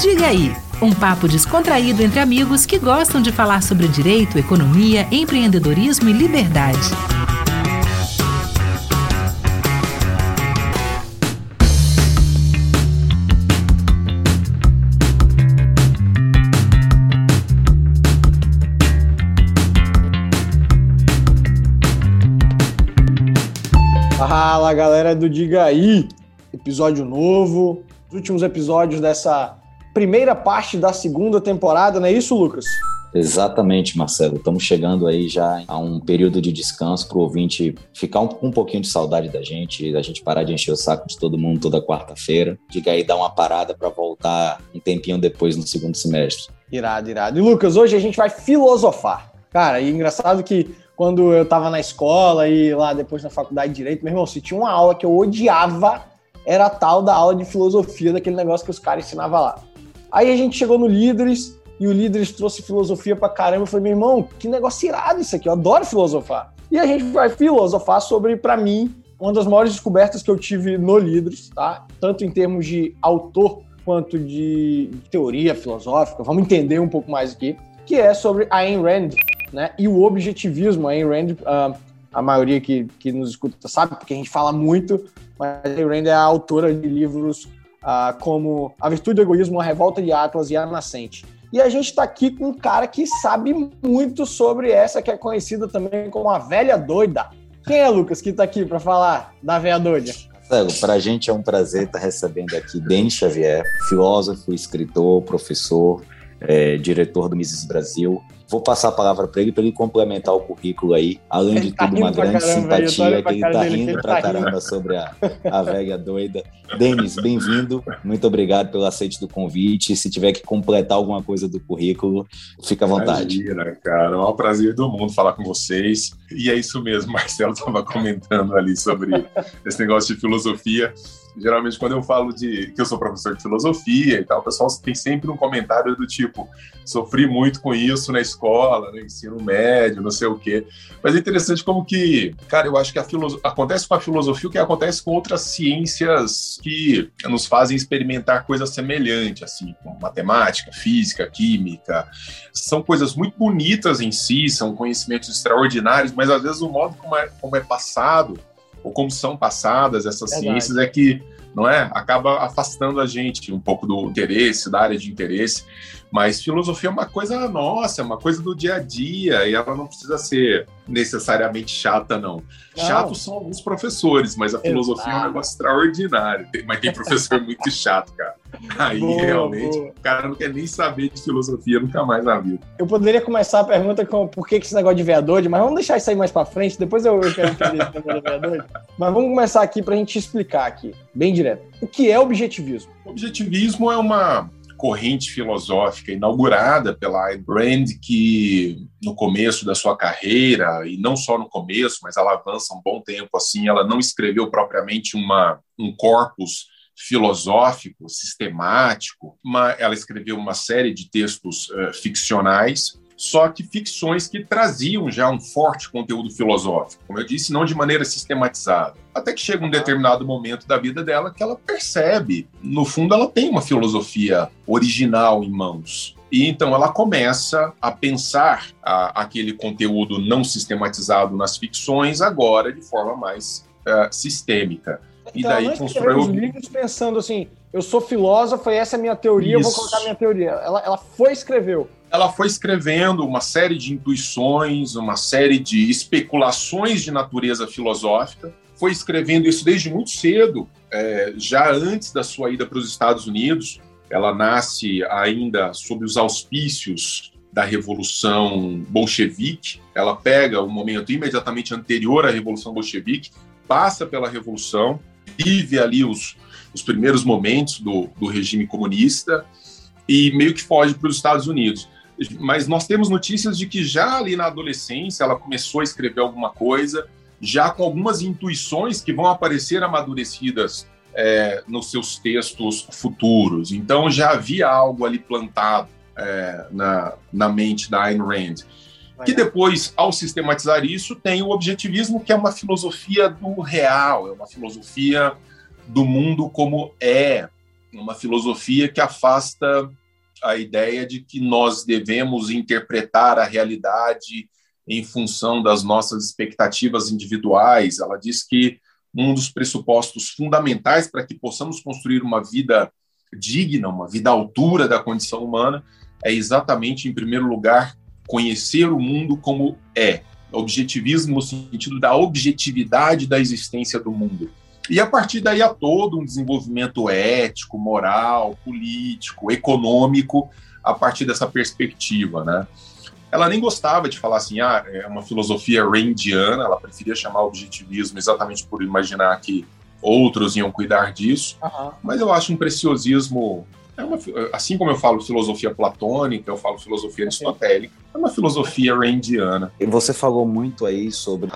Diga aí, um papo descontraído entre amigos que gostam de falar sobre direito, economia, empreendedorismo e liberdade. Fala galera do Diga aí, episódio novo, os últimos episódios dessa primeira parte da segunda temporada, não é isso, Lucas? Exatamente, Marcelo. Estamos chegando aí já a um período de descanso para o ouvinte ficar um, um, pouquinho de saudade da gente, da gente parar de encher o saco de todo mundo toda quarta-feira. Diga aí, dar uma parada para voltar um tempinho depois no segundo semestre. Irado, irado. E Lucas, hoje a gente vai filosofar. Cara, e engraçado que quando eu tava na escola e lá depois na faculdade de Direito, meu irmão, se tinha uma aula que eu odiava, era a tal da aula de filosofia, daquele negócio que os caras ensinavam lá. Aí a gente chegou no Líderes e o Líderes trouxe filosofia pra caramba. Eu falei, meu irmão, que negócio irado isso aqui, eu adoro filosofar. E a gente vai filosofar sobre, para mim, uma das maiores descobertas que eu tive no Líderes, tá? Tanto em termos de autor quanto de teoria filosófica. Vamos entender um pouco mais aqui, que é sobre Ayn Rand né? E o objetivismo, Ayn Rand, uh, a maioria que, que nos escuta sabe, porque a gente fala muito, mas Ayn Rand é a autora de livros uh, como A Virtude do Egoísmo, A Revolta de Atlas e A Nascente. E a gente está aqui com um cara que sabe muito sobre essa que é conhecida também como a velha doida. Quem é, Lucas, que está aqui para falar da velha doida? Para a gente é um prazer estar recebendo aqui Denis Xavier, filósofo, escritor, professor, é, diretor do Mises Brasil. Vou passar a palavra para ele para ele complementar o currículo aí. Além de tá tudo, uma grande caramba, simpatia, que ele está rindo para tá caramba rindo. sobre a, a velha doida. Denis, bem-vindo. Muito obrigado pelo aceite do convite. Se tiver que completar alguma coisa do currículo, fica à vontade. Imagina, cara. É um prazer do mundo falar com vocês. E é isso mesmo, Marcelo estava comentando ali sobre esse negócio de filosofia geralmente quando eu falo de que eu sou professor de filosofia e tal, o pessoal tem sempre um comentário do tipo, sofri muito com isso na escola, no ensino médio, não sei o quê. Mas é interessante como que, cara, eu acho que a acontece com a filosofia o que acontece com outras ciências que nos fazem experimentar coisas semelhantes, assim, como matemática, física, química. São coisas muito bonitas em si, são conhecimentos extraordinários, mas às vezes o modo como é, como é passado ou como são passadas essas Verdade. ciências é que não é acaba afastando a gente um pouco do interesse da área de interesse mas filosofia é uma coisa nossa, é uma coisa do dia a dia, e ela não precisa ser necessariamente chata, não. não. Chatos são alguns professores, mas a filosofia Exato. é um negócio extraordinário. mas tem professor muito chato, cara. Aí boa, realmente boa. o cara não quer nem saber de filosofia nunca mais na vida. Eu poderia começar a pergunta com por que esse negócio de veador, mas vamos deixar isso aí mais pra frente, depois eu, eu quero entender esse negócio de veador. Mas vamos começar aqui pra gente explicar aqui, bem direto. O que é objetivismo? Objetivismo é uma corrente filosófica inaugurada pela Ayn Rand, que no começo da sua carreira, e não só no começo, mas ela avança um bom tempo assim, ela não escreveu propriamente uma, um corpus filosófico, sistemático, ela escreveu uma série de textos uh, ficcionais só que ficções que traziam já um forte conteúdo filosófico, como eu disse, não de maneira sistematizada. Até que chega um determinado momento da vida dela que ela percebe, no fundo, ela tem uma filosofia original em mãos. E então ela começa a pensar a, aquele conteúdo não sistematizado nas ficções agora de forma mais uh, sistêmica. Então, e daí constrói os livros pensando assim, eu sou filósofa e essa é a minha teoria, Isso. eu vou colocar a minha teoria. Ela, ela foi escreveu ela foi escrevendo uma série de intuições, uma série de especulações de natureza filosófica. Foi escrevendo isso desde muito cedo, é, já antes da sua ida para os Estados Unidos. Ela nasce ainda sob os auspícios da Revolução Bolchevique. Ela pega o momento imediatamente anterior à Revolução Bolchevique, passa pela Revolução, vive ali os, os primeiros momentos do, do regime comunista e meio que foge para os Estados Unidos mas nós temos notícias de que já ali na adolescência ela começou a escrever alguma coisa, já com algumas intuições que vão aparecer amadurecidas é, nos seus textos futuros. Então já havia algo ali plantado é, na, na mente da Ayn Rand. Que depois, ao sistematizar isso, tem o objetivismo, que é uma filosofia do real, é uma filosofia do mundo como é, uma filosofia que afasta a ideia de que nós devemos interpretar a realidade em função das nossas expectativas individuais. Ela diz que um dos pressupostos fundamentais para que possamos construir uma vida digna, uma vida à altura da condição humana, é exatamente, em primeiro lugar, conhecer o mundo como é. Objetivismo no sentido da objetividade da existência do mundo. E a partir daí há todo um desenvolvimento ético, moral, político, econômico, a partir dessa perspectiva, né? Ela nem gostava de falar assim, ah, é uma filosofia randiana, ela preferia chamar objetivismo exatamente por imaginar que outros iam cuidar disso, uhum. mas eu acho um preciosismo é uma, assim como eu falo filosofia platônica, eu falo filosofia aristotélica, é uma filosofia randiana. Você falou muito aí sobre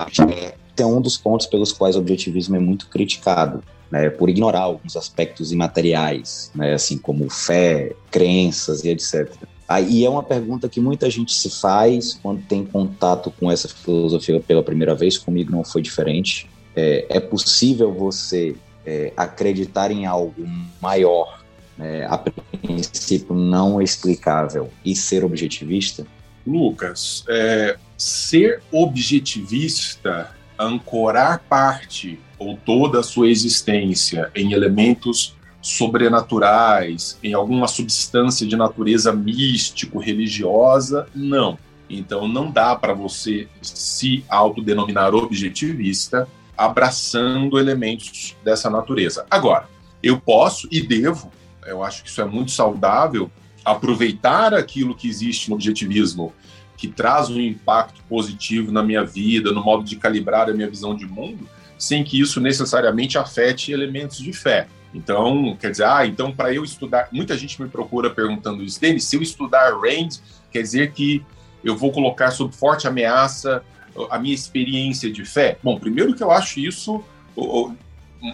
tem um dos pontos pelos quais o objetivismo é muito criticado, né, por ignorar alguns aspectos imateriais, né, assim como fé, crenças e etc. Aí é uma pergunta que muita gente se faz quando tem contato com essa filosofia pela primeira vez. Comigo não foi diferente. É, é possível você é, acreditar em algo maior, né, a princípio não explicável, e ser objetivista? Lucas, é, ser objetivista ancorar parte ou toda a sua existência em elementos sobrenaturais, em alguma substância de natureza místico-religiosa, não. Então não dá para você se autodenominar objetivista abraçando elementos dessa natureza. Agora, eu posso e devo, eu acho que isso é muito saudável, aproveitar aquilo que existe no objetivismo que traz um impacto positivo na minha vida, no modo de calibrar a minha visão de mundo, sem que isso necessariamente afete elementos de fé. Então, quer dizer, ah, então para eu estudar, muita gente me procura perguntando isso, Denis, se eu estudar RAND, quer dizer que eu vou colocar sob forte ameaça a minha experiência de fé? Bom, primeiro que eu acho isso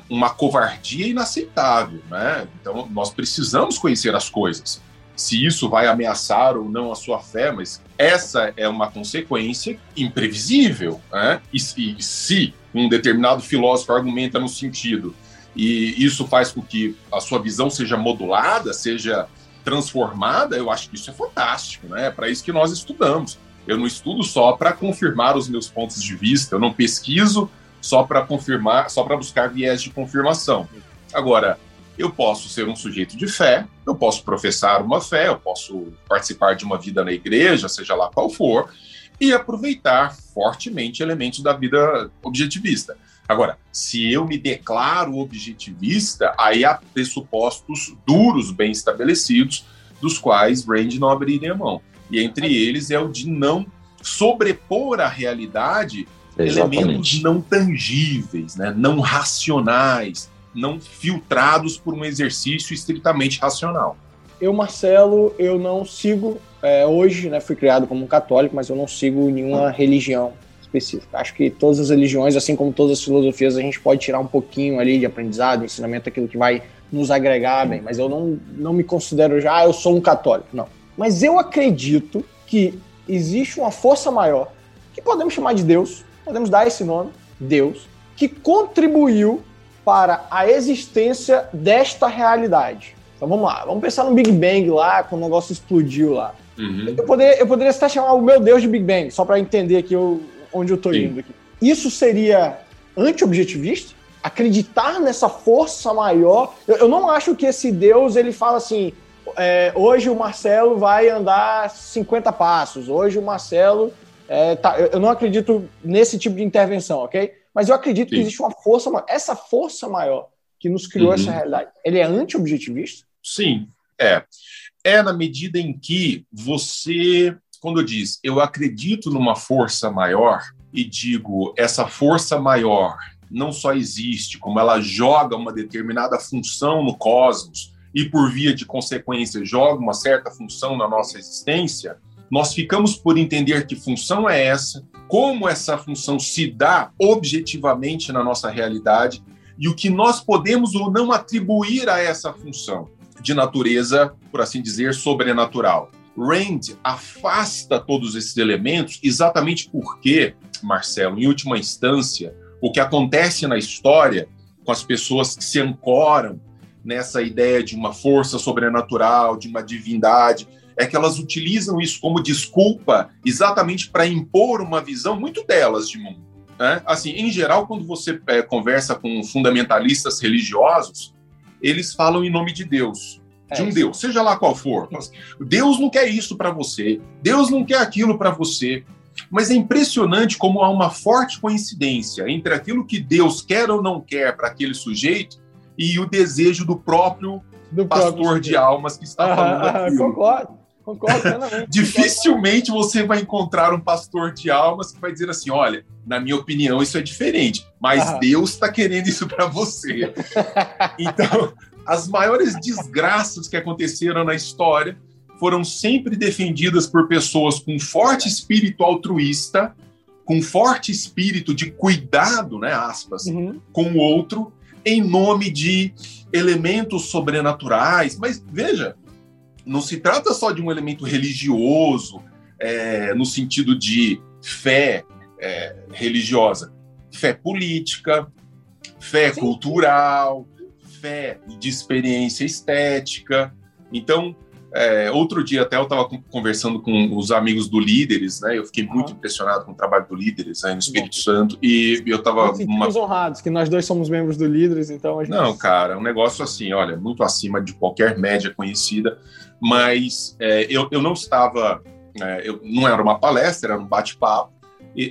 uma covardia inaceitável, né? Então, nós precisamos conhecer as coisas se isso vai ameaçar ou não a sua fé, mas essa é uma consequência imprevisível. Né? E, e se um determinado filósofo argumenta no sentido e isso faz com que a sua visão seja modulada, seja transformada, eu acho que isso é fantástico, né? É para isso que nós estudamos. Eu não estudo só para confirmar os meus pontos de vista, eu não pesquiso só para confirmar, só para buscar viés de confirmação. Agora, eu posso ser um sujeito de fé, eu posso professar uma fé, eu posso participar de uma vida na igreja, seja lá qual for, e aproveitar fortemente elementos da vida objetivista. Agora, se eu me declaro objetivista, aí há pressupostos duros, bem estabelecidos, dos quais Rand não abriria mão. E entre eles é o de não sobrepor à realidade Exatamente. elementos não tangíveis, né, não racionais, não filtrados por um exercício estritamente racional. Eu, Marcelo, eu não sigo, é, hoje, né, fui criado como um católico, mas eu não sigo nenhuma religião específica. Acho que todas as religiões, assim como todas as filosofias, a gente pode tirar um pouquinho ali de aprendizado, ensinamento, aquilo que vai nos agregar bem, mas eu não, não me considero já, ah, eu sou um católico, não. Mas eu acredito que existe uma força maior, que podemos chamar de Deus, podemos dar esse nome, Deus, que contribuiu para a existência desta realidade. Então vamos lá, vamos pensar no Big Bang lá, quando o negócio explodiu lá. Uhum. Eu, poderia, eu poderia até chamar o meu Deus de Big Bang, só para entender aqui eu, onde eu estou indo. Aqui. Isso seria anti-objetivista? Acreditar nessa força maior? Eu, eu, não acho que esse Deus ele fala assim: é, hoje o Marcelo vai andar 50 passos, hoje o Marcelo. É, tá, eu, não acredito nesse tipo de intervenção, ok? Mas eu acredito Sim. que existe uma força, essa força maior que nos criou uhum. essa realidade. Ele é anti-objetivista? Sim, é. É na medida em que você, quando eu diz, eu acredito numa força maior e digo, essa força maior não só existe, como ela joga uma determinada função no cosmos e, por via de consequência, joga uma certa função na nossa existência, nós ficamos por entender que função é essa, como essa função se dá objetivamente na nossa realidade e o que nós podemos ou não atribuir a essa função de natureza, por assim dizer, sobrenatural. Rand afasta todos esses elementos exatamente porque, Marcelo, em última instância, o que acontece na história com as pessoas que se ancoram nessa ideia de uma força sobrenatural, de uma divindade, é que elas utilizam isso como desculpa exatamente para impor uma visão muito delas de mundo. Né? Assim, em geral, quando você é, conversa com fundamentalistas religiosos, eles falam em nome de Deus, de é um Deus, seja lá qual for. Assim, Deus não quer isso para você, Deus não quer aquilo para você. Mas é impressionante como há uma forte coincidência entre aquilo que Deus quer ou não quer para aquele sujeito e o desejo do próprio do pastor próprio de almas que está falando ah, aquilo. Concordo. Concordo Dificilmente você vai encontrar um pastor de almas que vai dizer assim: olha, na minha opinião, isso é diferente, mas ah. Deus está querendo isso para você. então, as maiores desgraças que aconteceram na história foram sempre defendidas por pessoas com forte espírito altruísta, com forte espírito de cuidado, né, aspas, uhum. com o outro, em nome de elementos sobrenaturais. Mas veja, não se trata só de um elemento religioso, é, no sentido de fé é, religiosa, fé política, fé Sim. cultural, fé de experiência estética. Então, é, outro dia até eu estava conversando com os amigos do Líderes, né? Eu fiquei muito impressionado com o trabalho do Líderes aí no Espírito Bom. Santo e eu estava uma... honrados que nós dois somos membros do Líderes, então gente... não, cara, um negócio assim, olha, muito acima de qualquer média conhecida, mas é, eu, eu não estava, é, eu, não era uma palestra, era um bate-papo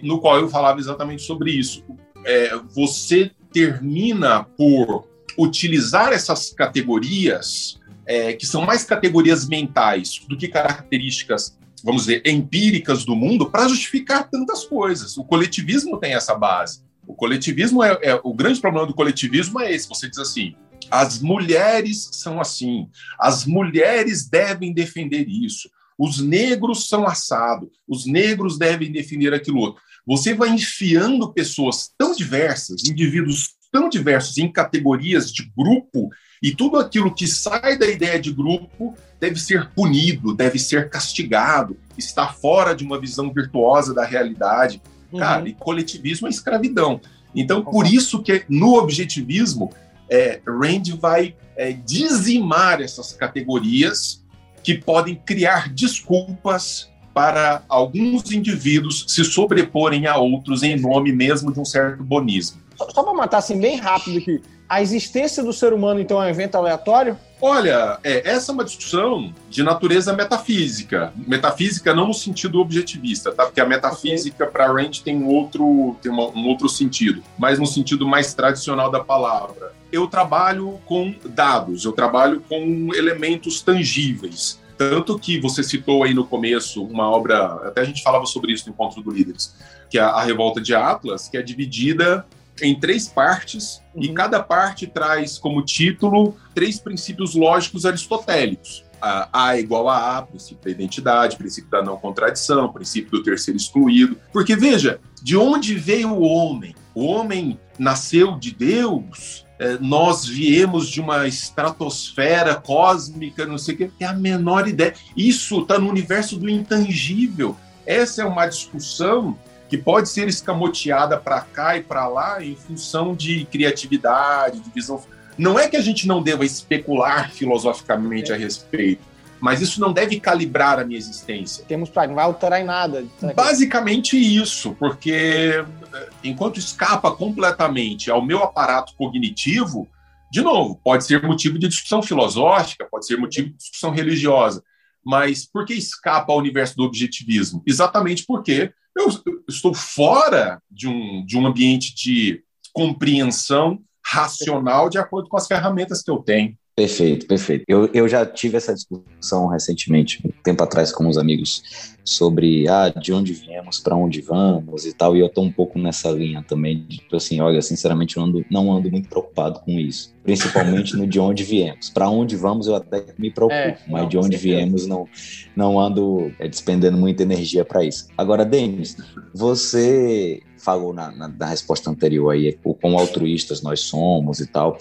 no qual eu falava exatamente sobre isso. É, você termina por utilizar essas categorias é, que são mais categorias mentais do que características, vamos dizer, empíricas do mundo para justificar tantas coisas. O coletivismo tem essa base. O coletivismo é, é, o grande problema do coletivismo é esse. Você diz assim: as mulheres são assim, as mulheres devem defender isso, os negros são assado, os negros devem defender aquilo outro. Você vai enfiando pessoas tão diversas, indivíduos tão diversos em categorias de grupo e tudo aquilo que sai da ideia de grupo deve ser punido, deve ser castigado, está fora de uma visão virtuosa da realidade. Uhum. Cara, e coletivismo é escravidão. Então, por isso que no objetivismo, é, Rand vai é, dizimar essas categorias que podem criar desculpas para alguns indivíduos se sobreporem a outros em nome mesmo de um certo bonismo. Só, só para matar assim bem rápido aqui, a existência do ser humano, então, é um evento aleatório? Olha, é, essa é uma discussão de natureza metafísica. Metafísica não no sentido objetivista, tá? Porque a metafísica para Rand tem um outro, tem uma, um outro sentido, mas no sentido mais tradicional da palavra. Eu trabalho com dados, eu trabalho com elementos tangíveis. Tanto que você citou aí no começo uma obra, até a gente falava sobre isso no Encontro do Líderes, que é a Revolta de Atlas, que é dividida em três partes, uhum. e cada parte traz como título três princípios lógicos aristotélicos. A, a é igual a A, princípio da identidade, princípio da não contradição, princípio do terceiro excluído. Porque veja, de onde veio o homem? O homem nasceu de Deus, é, nós viemos de uma estratosfera cósmica, não sei o que, é a menor ideia. Isso está no universo do intangível. Essa é uma discussão que pode ser escamoteada para cá e para lá em função de criatividade, de visão. Não é que a gente não deva especular filosoficamente é. a respeito, mas isso não deve calibrar a minha existência. Temos não vai alterar em nada. Basicamente isso, porque eh, enquanto escapa completamente ao meu aparato cognitivo, de novo, pode ser motivo de discussão filosófica, pode ser motivo de discussão religiosa, mas por que escapa ao universo do objetivismo? Exatamente porque eu estou fora de um, de um ambiente de compreensão racional de acordo com as ferramentas que eu tenho. Perfeito, perfeito. Eu, eu já tive essa discussão recentemente, um tempo atrás, com uns amigos, sobre ah, de onde viemos, para onde vamos e tal, e eu estou um pouco nessa linha também, de tipo assim, olha, sinceramente, eu ando, não ando muito preocupado com isso, principalmente no de onde viemos. Para onde vamos, eu até me preocupo, é, mas não, de onde viemos, não, não ando é, despendendo muita energia para isso. Agora, Denis, você falou na, na, na resposta anterior aí, o quão altruístas nós somos e tal.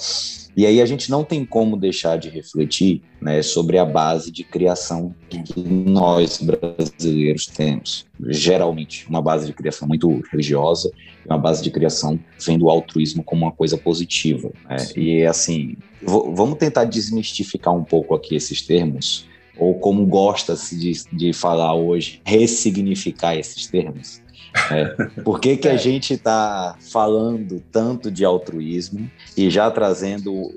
E aí a gente não tem como deixar de refletir né, sobre a base de criação que nós brasileiros temos. Geralmente, uma base de criação muito religiosa, uma base de criação vendo o altruísmo como uma coisa positiva. Né? E assim, vamos tentar desmistificar um pouco aqui esses termos, ou como gosta-se de, de falar hoje, ressignificar esses termos. É. Por que, que a é. gente está falando tanto de altruísmo e já trazendo o,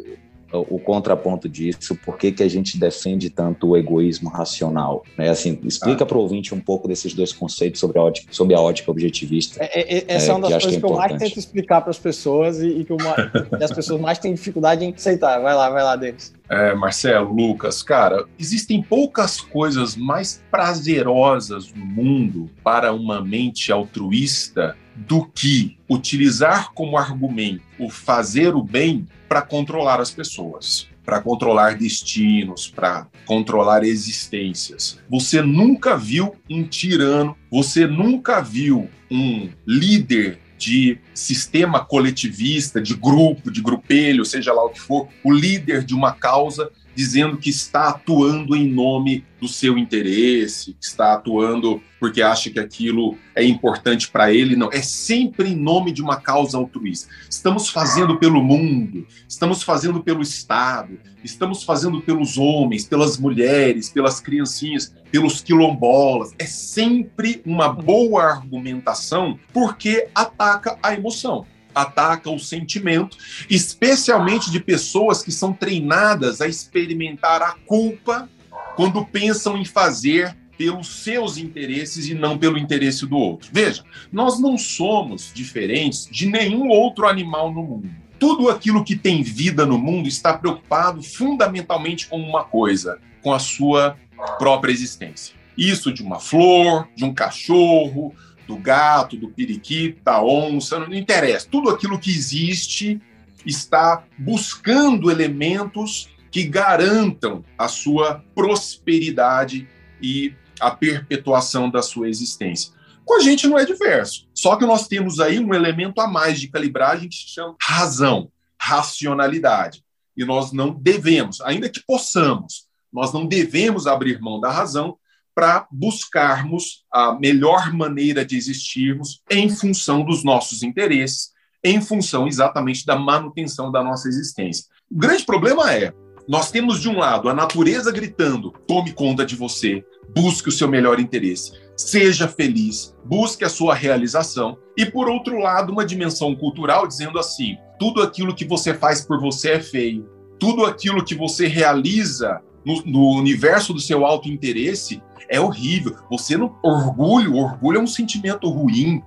o contraponto disso? Por que, que a gente defende tanto o egoísmo racional? Né? Assim, explica ah. para o ouvinte um pouco desses dois conceitos sobre a ótica, sobre a ótica objetivista. É, é, essa é, uma das coisas que, que eu mais tento explicar para as pessoas e, e que, uma, que as pessoas mais têm dificuldade em aceitar. Vai lá, vai lá, Denis. É, Marcelo, Lucas, cara, existem poucas coisas mais prazerosas no mundo para uma mente altruísta do que utilizar como argumento o fazer o bem para controlar as pessoas, para controlar destinos, para controlar existências. Você nunca viu um tirano, você nunca viu um líder de sistema coletivista, de grupo, de grupelho, seja lá o que for, o líder de uma causa dizendo que está atuando em nome do seu interesse, que está atuando porque acha que aquilo é importante para ele. Não, é sempre em nome de uma causa altruísta. Estamos fazendo pelo mundo, estamos fazendo pelo Estado, estamos fazendo pelos homens, pelas mulheres, pelas criancinhas, pelos quilombolas. É sempre uma boa argumentação porque ataca a emoção ataca o sentimento, especialmente de pessoas que são treinadas a experimentar a culpa quando pensam em fazer pelos seus interesses e não pelo interesse do outro. Veja, nós não somos diferentes de nenhum outro animal no mundo. Tudo aquilo que tem vida no mundo está preocupado fundamentalmente com uma coisa, com a sua própria existência. Isso de uma flor, de um cachorro, do gato, do periquito, da onça, não interessa. Tudo aquilo que existe está buscando elementos que garantam a sua prosperidade e a perpetuação da sua existência. Com a gente não é diverso. Só que nós temos aí um elemento a mais de calibragem que se chama razão, racionalidade. E nós não devemos, ainda que possamos, nós não devemos abrir mão da razão para buscarmos a melhor maneira de existirmos em função dos nossos interesses, em função exatamente da manutenção da nossa existência. O grande problema é, nós temos de um lado a natureza gritando: tome conta de você, busque o seu melhor interesse, seja feliz, busque a sua realização, e por outro lado, uma dimensão cultural dizendo assim: tudo aquilo que você faz por você é feio, tudo aquilo que você realiza no, no universo do seu alto interesse é horrível. Você não. Orgulho, orgulho é um sentimento ruim.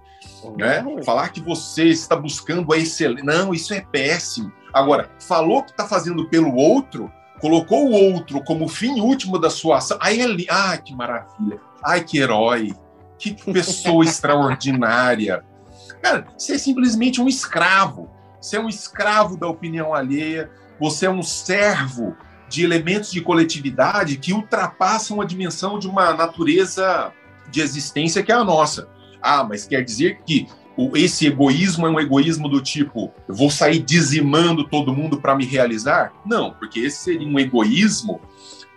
Né? Falar que você está buscando a excelência. Não, isso é péssimo. Agora, falou que está fazendo pelo outro, colocou o outro como fim último da sua ação. Aí ele. Ai, que maravilha. Ai, que herói. Que pessoa extraordinária. Cara, você é simplesmente um escravo. Você é um escravo da opinião alheia. Você é um servo de elementos de coletividade que ultrapassam a dimensão de uma natureza de existência que é a nossa. Ah, mas quer dizer que esse egoísmo é um egoísmo do tipo, vou sair dizimando todo mundo para me realizar? Não, porque esse seria um egoísmo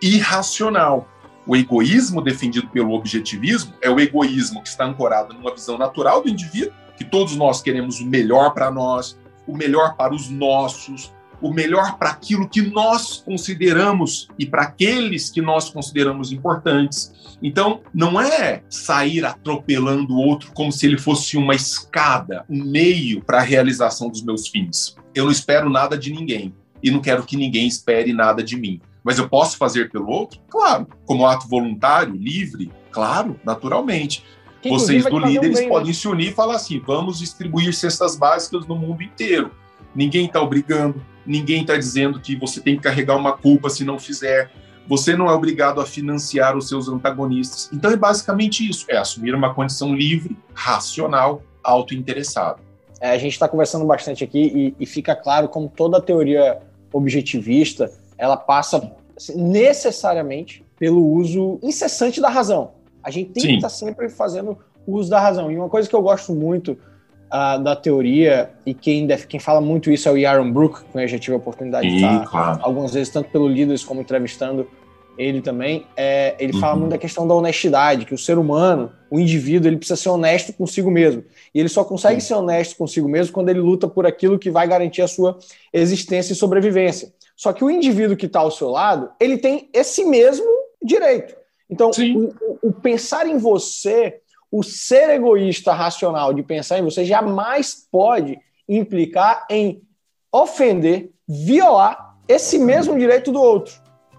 irracional. O egoísmo defendido pelo objetivismo é o egoísmo que está ancorado numa visão natural do indivíduo, que todos nós queremos o melhor para nós, o melhor para os nossos, o melhor para aquilo que nós consideramos e para aqueles que nós consideramos importantes. Então, não é sair atropelando o outro como se ele fosse uma escada, um meio para a realização dos meus fins. Eu não espero nada de ninguém e não quero que ninguém espere nada de mim. Mas eu posso fazer pelo outro? Claro. Como ato voluntário, livre? Claro, naturalmente. Vocês do líderes um bem, podem né? se unir e falar assim: vamos distribuir cestas básicas no mundo inteiro. Ninguém está obrigando, ninguém está dizendo que você tem que carregar uma culpa se não fizer. Você não é obrigado a financiar os seus antagonistas. Então é basicamente isso: é assumir uma condição livre, racional, autointeressada. É, a gente está conversando bastante aqui e, e, fica claro como toda teoria objetivista ela passa assim, necessariamente pelo uso incessante da razão. A gente tem Sim. que estar tá sempre fazendo uso da razão. E uma coisa que eu gosto muito uh, da teoria, e quem, deve, quem fala muito isso é o Yaron Brook, que eu já tive a oportunidade de estar claro. algumas vezes, tanto pelo Líderes como entrevistando ele também. É, ele uhum. fala muito da questão da honestidade, que o ser humano, o indivíduo, ele precisa ser honesto consigo mesmo. E ele só consegue ser honesto consigo mesmo quando ele luta por aquilo que vai garantir a sua existência e sobrevivência. Só que o indivíduo que está ao seu lado, ele tem esse mesmo direito. Então, o, o, pensar em você, o ser egoísta racional de pensar em você, jamais pode implicar em ofender, violar esse mesmo direito do outro.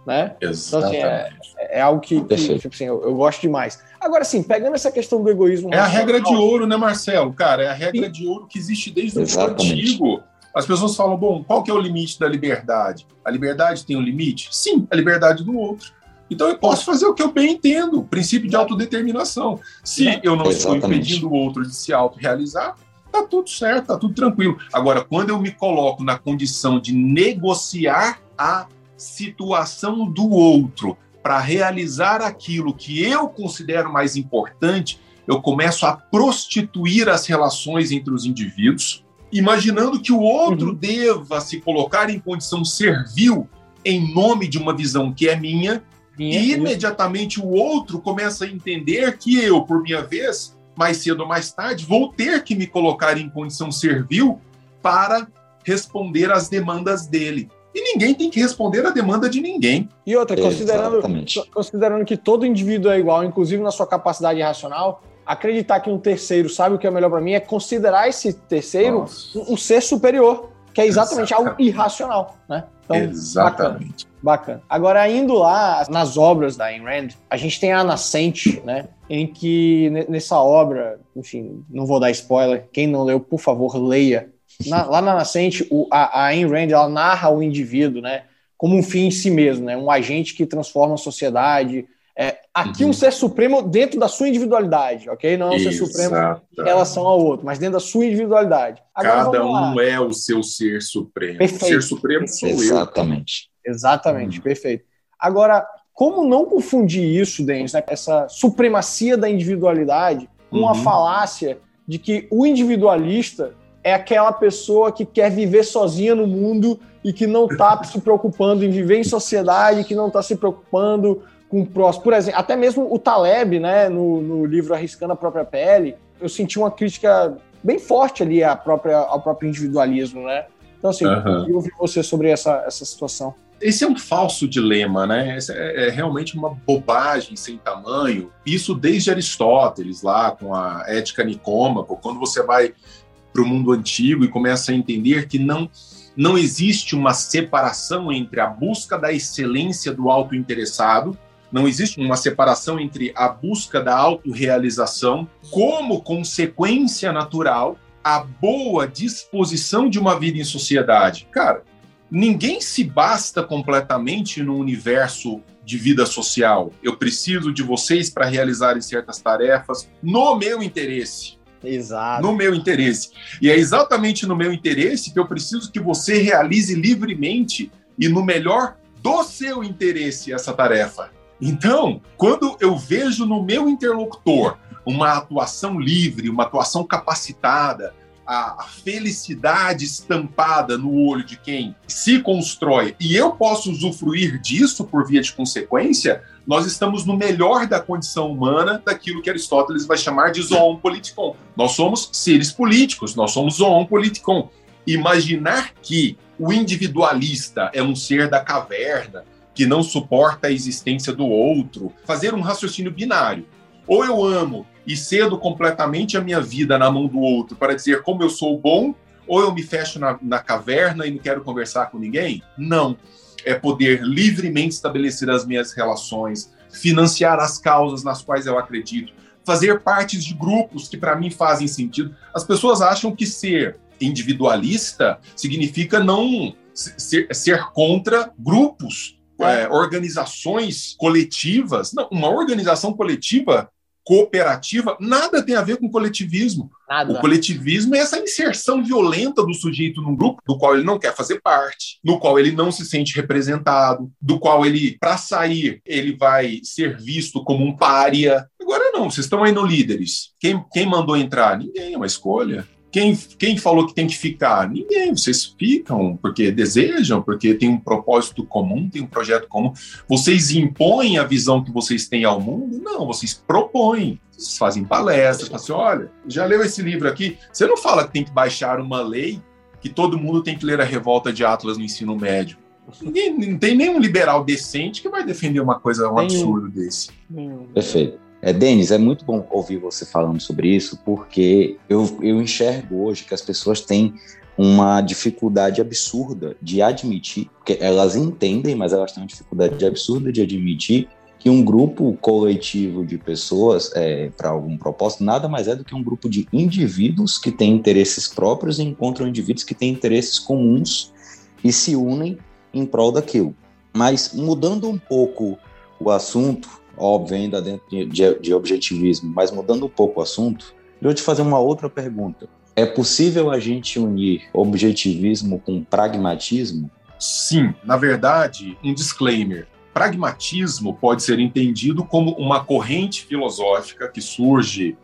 Né? Exatamente. Então, assim, é, é, algo que, que tipo assim, eu, eu, gosto demais. Agora, sim, pegando essa questão do egoísmo. É racional, a regra de ouro, né, Marcelo? Cara, é a regra de ouro que existe desde o antigo. As pessoas falam, bom, qual que é o limite da liberdade? A liberdade tem um limite? Sim, a liberdade do outro. Então eu posso fazer o que eu bem entendo, princípio de autodeterminação. Se eu não estou impedindo o outro de se autorrealizar, tá tudo certo, tá tudo tranquilo. Agora, quando eu me coloco na condição de negociar a situação do outro para realizar aquilo que eu considero mais importante, eu começo a prostituir as relações entre os indivíduos, imaginando que o outro uhum. deva se colocar em condição servil em nome de uma visão que é minha, minha e imediatamente o outro começa a entender que eu, por minha vez, mais cedo ou mais tarde, vou ter que me colocar em condição servil para responder às demandas dele. E ninguém tem que responder a demanda de ninguém. E outra, considerando, considerando que todo indivíduo é igual, inclusive na sua capacidade racional, acreditar que um terceiro sabe o que é melhor para mim é considerar esse terceiro um, um, ser superior, que é exatamente, exatamente. algo irracional, né? Então, exatamente. Bacana, bacana. Agora, indo lá nas obras da Ayn Rand, a gente tem a Nascente, né? Em que nessa obra, enfim, não vou dar spoiler, quem não leu, por favor, leia. Na, lá na Nascente, o, a, a Ayn Rand, ela narra o indivíduo, né? Como um fim em si mesmo, né? Um agente que transforma a sociedade, é, aqui uhum. um ser supremo dentro da sua individualidade, ok? Não é um ser supremo em relação ao outro, mas dentro da sua individualidade. Agora, Cada um é o seu ser supremo. Perfeito. O ser supremo sou Exatamente. eu. Exatamente. Exatamente, uhum. perfeito. Agora, como não confundir isso, Denis, né, essa supremacia da individualidade com uhum. a falácia de que o individualista é aquela pessoa que quer viver sozinha no mundo e que não está se preocupando em viver em sociedade, que não está se preocupando com o próximo. Por exemplo, até mesmo o Taleb, né, no, no livro Arriscando a Própria Pele, eu senti uma crítica bem forte ali à própria, ao próprio individualismo, né? Então, assim, uhum. eu ouvi você sobre essa, essa situação. Esse é um falso dilema, né? Esse é, é, realmente uma bobagem sem tamanho. Isso desde Aristóteles, lá com a ética nicômaco, quando você vai para o mundo antigo e começa a entender que não não existe uma separação entre a busca da excelência do auto-interessado não existe uma separação entre a busca da autorrealização como consequência natural a boa disposição de uma vida em sociedade. Cara, ninguém se basta completamente no universo de vida social. Eu preciso de vocês para realizarem certas tarefas no meu interesse. Exato. No meu interesse. E é exatamente no meu interesse que eu preciso que você realize livremente e no melhor do seu interesse essa tarefa. Então, quando eu vejo no meu interlocutor uma atuação livre, uma atuação capacitada, a, felicidade estampada no olho de quem se constrói, e eu posso usufruir disso por via de consequência, nós estamos no melhor da condição humana daquilo que Aristóteles vai chamar de zoon politikon. Nós somos seres políticos, nós somos zoon politikon. Imaginar que o individualista é um ser da caverna, que não suporta a existência do outro, fazer um raciocínio binário. Ou eu amo e cedo completamente a minha vida na mão do outro para dizer como eu sou bom, ou eu me fecho na, na caverna e não quero conversar com ninguém? Não. É poder livremente estabelecer as minhas relações, financiar as causas nas quais eu acredito, fazer parte de grupos que para mim fazem sentido. As pessoas acham que ser individualista significa não ser, ser contra grupos é, organizações coletivas. Não, uma organização coletiva cooperativa nada tem a ver com coletivismo. Nada. O coletivismo é essa inserção violenta do sujeito num grupo do qual ele não quer fazer parte, no qual ele não se sente representado, do qual ele, para sair, ele vai ser visto como um pária. Agora não, vocês estão aí no líderes. Quem, quem mandou entrar? Ninguém, é uma escolha. Quem, quem falou que tem que ficar? Ninguém. Vocês ficam porque desejam, porque tem um propósito comum, tem um projeto comum. Vocês impõem a visão que vocês têm ao mundo? Não, vocês propõem. Vocês fazem palestras, falam assim, olha, já leu esse livro aqui? Você não fala que tem que baixar uma lei que todo mundo tem que ler a Revolta de Atlas no ensino médio. Ninguém, não tem nenhum liberal decente que vai defender uma coisa, um absurdo desse. Perfeito. É, Denis, é muito bom ouvir você falando sobre isso, porque eu, eu enxergo hoje que as pessoas têm uma dificuldade absurda de admitir, porque elas entendem, mas elas têm uma dificuldade absurda de admitir que um grupo coletivo de pessoas, é, para algum propósito, nada mais é do que um grupo de indivíduos que têm interesses próprios e encontram indivíduos que têm interesses comuns e se unem em prol daquilo. Mas mudando um pouco o assunto, óbvio, ainda dentro de, de objetivismo, mas mudando um pouco o assunto, eu vou te fazer uma outra pergunta. É possível a gente unir objetivismo com pragmatismo? Sim, na verdade, um disclaimer. Pragmatismo pode ser entendido como uma corrente filosófica que surge,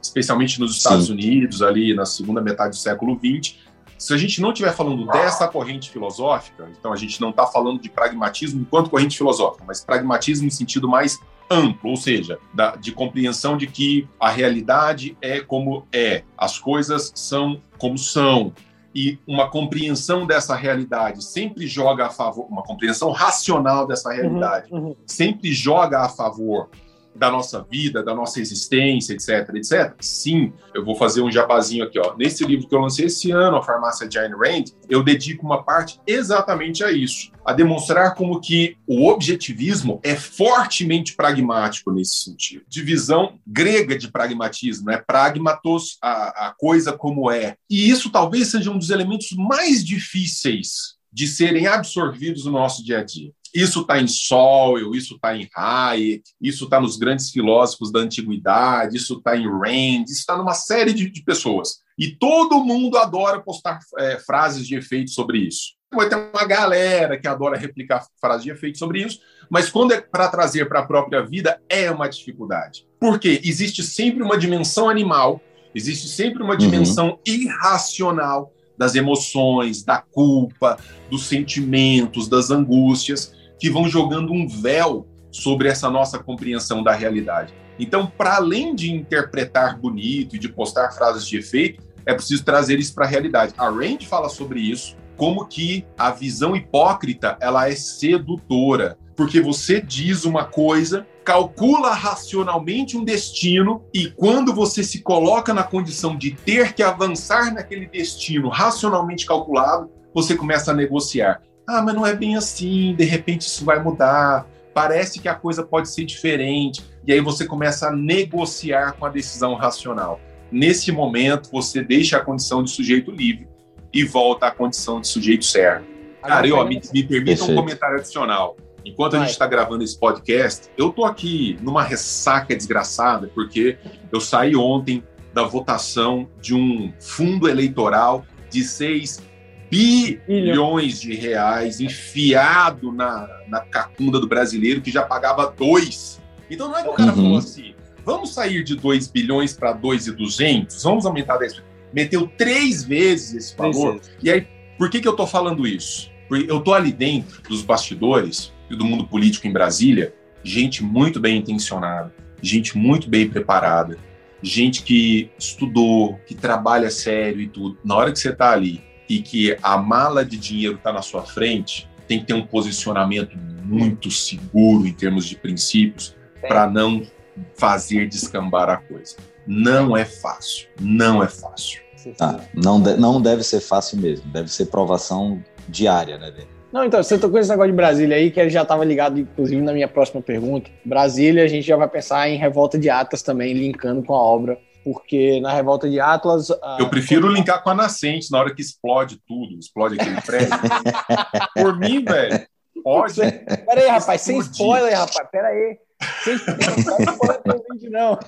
especialmente nos Estados Sim. Unidos, ali na segunda metade do século XX, se a gente não estiver falando dessa corrente filosófica, então a gente não está falando de pragmatismo enquanto corrente filosófica, mas pragmatismo em sentido mais amplo, ou seja, da, de compreensão de que a realidade é como é, as coisas são como são, e uma compreensão dessa realidade sempre joga a favor, uma compreensão racional dessa realidade, uhum, uhum. sempre joga a favor da nossa vida, da nossa existência, etc, etc? Sim, eu vou fazer um jabazinho aqui, ó. Nesse livro que eu lancei esse ano, A Farmácia de Ayn Rand, eu dedico uma parte exatamente a isso, a demonstrar como que o objetivismo é fortemente pragmático nesse sentido. Divisão grega de pragmatismo, é pragmatos, a, a coisa como é. E isso talvez seja um dos elementos mais difíceis de serem absorvidos no nosso dia a dia. Isso está em Sowell, isso está em Hayek, isso está nos grandes filósofos da antiguidade, isso está em Rand, isso está numa série de, de, pessoas. E todo mundo adora postar é, frases de efeito sobre isso. Vai ter uma galera que adora replicar frases de efeito sobre isso, mas quando é para trazer para a própria vida, é uma dificuldade. Porque existe sempre uma dimensão animal, existe sempre uma uhum. dimensão uhum. irracional das emoções, da culpa, dos sentimentos, das angústias que vão jogando um véu sobre essa nossa compreensão da realidade. Então, para além de interpretar bonito e de postar frases de efeito, é preciso trazer isso para a realidade. A Rand fala sobre isso, como que a visão hipócrita ela é sedutora, porque você diz uma coisa, calcula racionalmente um destino e quando você se coloca na condição de ter que avançar naquele destino racionalmente calculado, você começa a negociar ah, mas não é bem assim, de repente isso vai mudar, parece que a coisa pode ser diferente, e aí você começa a negociar com a decisão racional. Nesse momento, você deixa a condição de sujeito livre e volta à condição de sujeito certo. Cara, eu, me, me permita um comentário adicional. Enquanto a gente está gravando esse podcast, eu tô aqui numa ressaca desgraçada, porque eu saí ontem da votação de um fundo eleitoral de 6 bilhões de reais enfiado na, na cacunda do brasileiro que já pagava dois. Então não é que o cara uhum. falou assim, vamos sair de 2 bilhões para 2,200, vamos aumentar 10. Meteu três vezes esse valor. E aí, por que, que eu estou falando isso? Porque eu estou ali dentro dos bastidores e do mundo político em Brasília, gente muito bem intencionada, gente muito bem preparada, gente que estudou, que trabalha sério e tudo. Na hora que você está ali e que a mala de dinheiro está na sua frente, tem que ter um posicionamento muito seguro em termos de princípios para não fazer descambar a coisa. Não é fácil, não é fácil. Tá, não, de, não deve ser fácil mesmo, deve ser provação diária, né, Dê? Não, então, você tocou esse negócio de Brasília aí, que ele já estava ligado, inclusive, na minha próxima pergunta. Brasília, a gente já vai pensar em Revolta de Atas também, linkando com a obra porque na revolta de Atlas. Eu prefiro linkar com a nascente na hora que explode tudo, explode aquele prédio. Por mim, velho, pode. Pera aí, rapaz, sem spoiler, rapaz, pera aí. Sem spoiler não.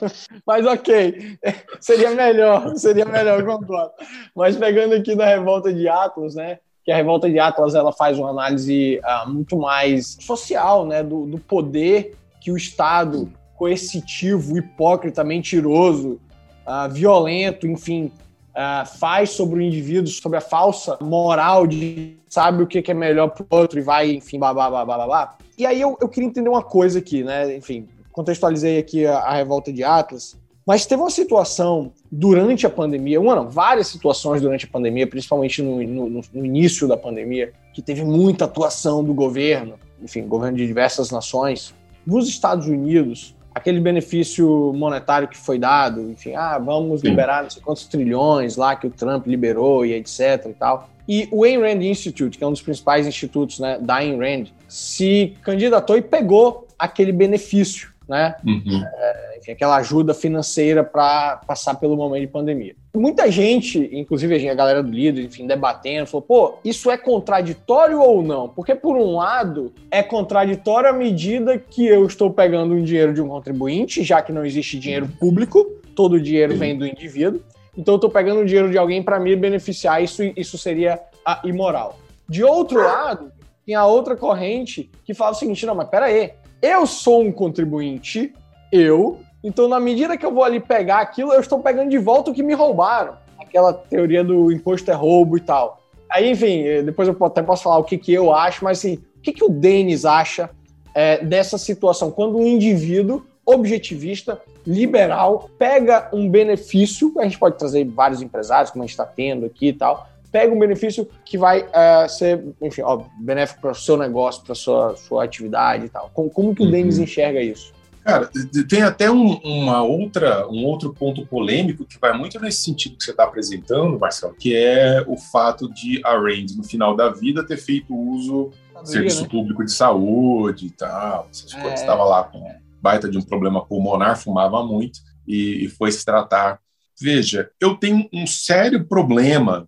Mas ok, seria melhor, seria melhor, concordo. Mas pegando aqui na revolta de Atlas, né? Que a revolta de Atlas ela faz uma análise uh, muito mais social, né? Do, do poder que o Estado coercitivo, hipócrita, mentiroso uh, violento, enfim, uh, faz sobre o indivíduo, sobre a falsa moral de sabe o que é melhor para o outro e vai, enfim, blá, blá, blá. E aí eu, eu queria entender uma coisa aqui, né? Enfim, contextualizei aqui a, a revolta de Atlas, mas teve uma situação durante a pandemia, uma não, várias situações durante a pandemia, principalmente no, no, no, início da pandemia, que teve muita atuação do governo, enfim, governo de diversas nações. Nos Estados Unidos, aquele benefício monetário que foi dado, enfim, ah, vamos Sim. liberar não sei quantos trilhões lá que o Trump liberou e etc e tal. E o Ayn Rand Institute, que é um dos principais institutos né, da Ayn Rand, se candidatou e pegou aquele benefício né? Uhum. É, enfim, aquela ajuda financeira para passar pelo momento de pandemia. Muita gente, inclusive a galera do líder, enfim, debatendo, falou: pô, isso é contraditório ou não? Porque, por um lado, é contraditório à medida que eu estou pegando um dinheiro de um contribuinte, já que não existe dinheiro público, todo o dinheiro vem do indivíduo. Então, eu estou pegando o dinheiro de alguém para me beneficiar, isso, isso seria imoral. De outro lado, tem a outra corrente que fala o seguinte: não, mas peraí, eu sou um contribuinte, eu, então na medida que eu vou ali pegar aquilo, eu estou pegando de volta o que me roubaram. Aquela teoria do imposto é roubo e tal. Aí, enfim, depois eu até posso falar o que, que eu acho, mas assim, o que, que o Denis acha é, dessa situação? Quando um indivíduo objetivista, liberal, pega um benefício, a gente pode trazer vários empresários, como a gente está tendo aqui e tal, pega um benefício que vai uh, ser, enfim, ó, benéfico para o seu negócio, para sua sua atividade e tal. Como, como que o uhum. Denis enxerga isso? Cara, tem até um, uma outra, um outro ponto polêmico que vai muito nesse sentido que você está apresentando, Marcelo, que é o fato de a Rand, no final da vida, ter feito uso de serviço né? público de saúde e tal, essas é. coisas. Estava lá com baita de um problema pulmonar, fumava muito e, e foi se tratar. Veja, eu tenho um sério problema